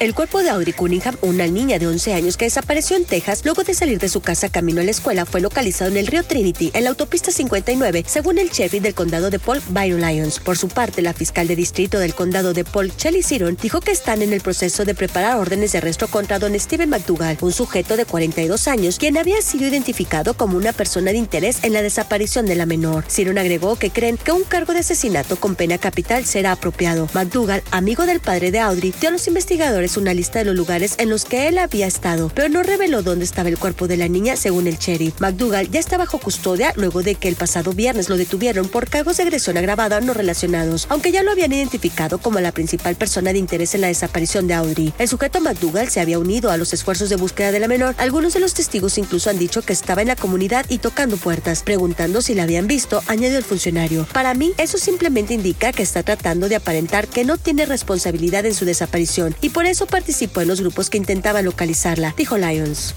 El cuerpo de Audrey Cunningham, una niña de 11 años que desapareció en Texas luego de salir de su casa camino a la escuela, fue localizado en el río Trinity, en la autopista 59, según el sheriff del condado de Paul, Byron Lyons. Por su parte, la fiscal de distrito del condado de Paul, Shelley Siron, dijo que están en el proceso de preparar órdenes de arresto contra don Steven McDougall, un sujeto de 42 años, quien había sido identificado como una persona de interés en la desaparición de la menor. Siron agregó que creen que un cargo de asesinato con pena capital será apropiado. McDougall, amigo del padre de Audrey, dio a los investigadores una lista de los lugares en los que él había estado, pero no reveló dónde estaba el cuerpo de la niña según el sheriff. McDougall ya está bajo custodia luego de que el pasado viernes lo detuvieron por cargos de agresión agravada no relacionados, aunque ya lo habían identificado como la principal persona de interés en la desaparición de Audrey. El sujeto McDougall se había unido a los esfuerzos de búsqueda de la menor. Algunos de los testigos incluso han dicho que estaba en la comunidad y tocando puertas, preguntando si la habían visto, añadió el funcionario. Para mí, eso simplemente indica que está tratando de aparentar que no tiene responsabilidad en su desaparición y por participó en los grupos que intentaban localizarla, dijo Lyons.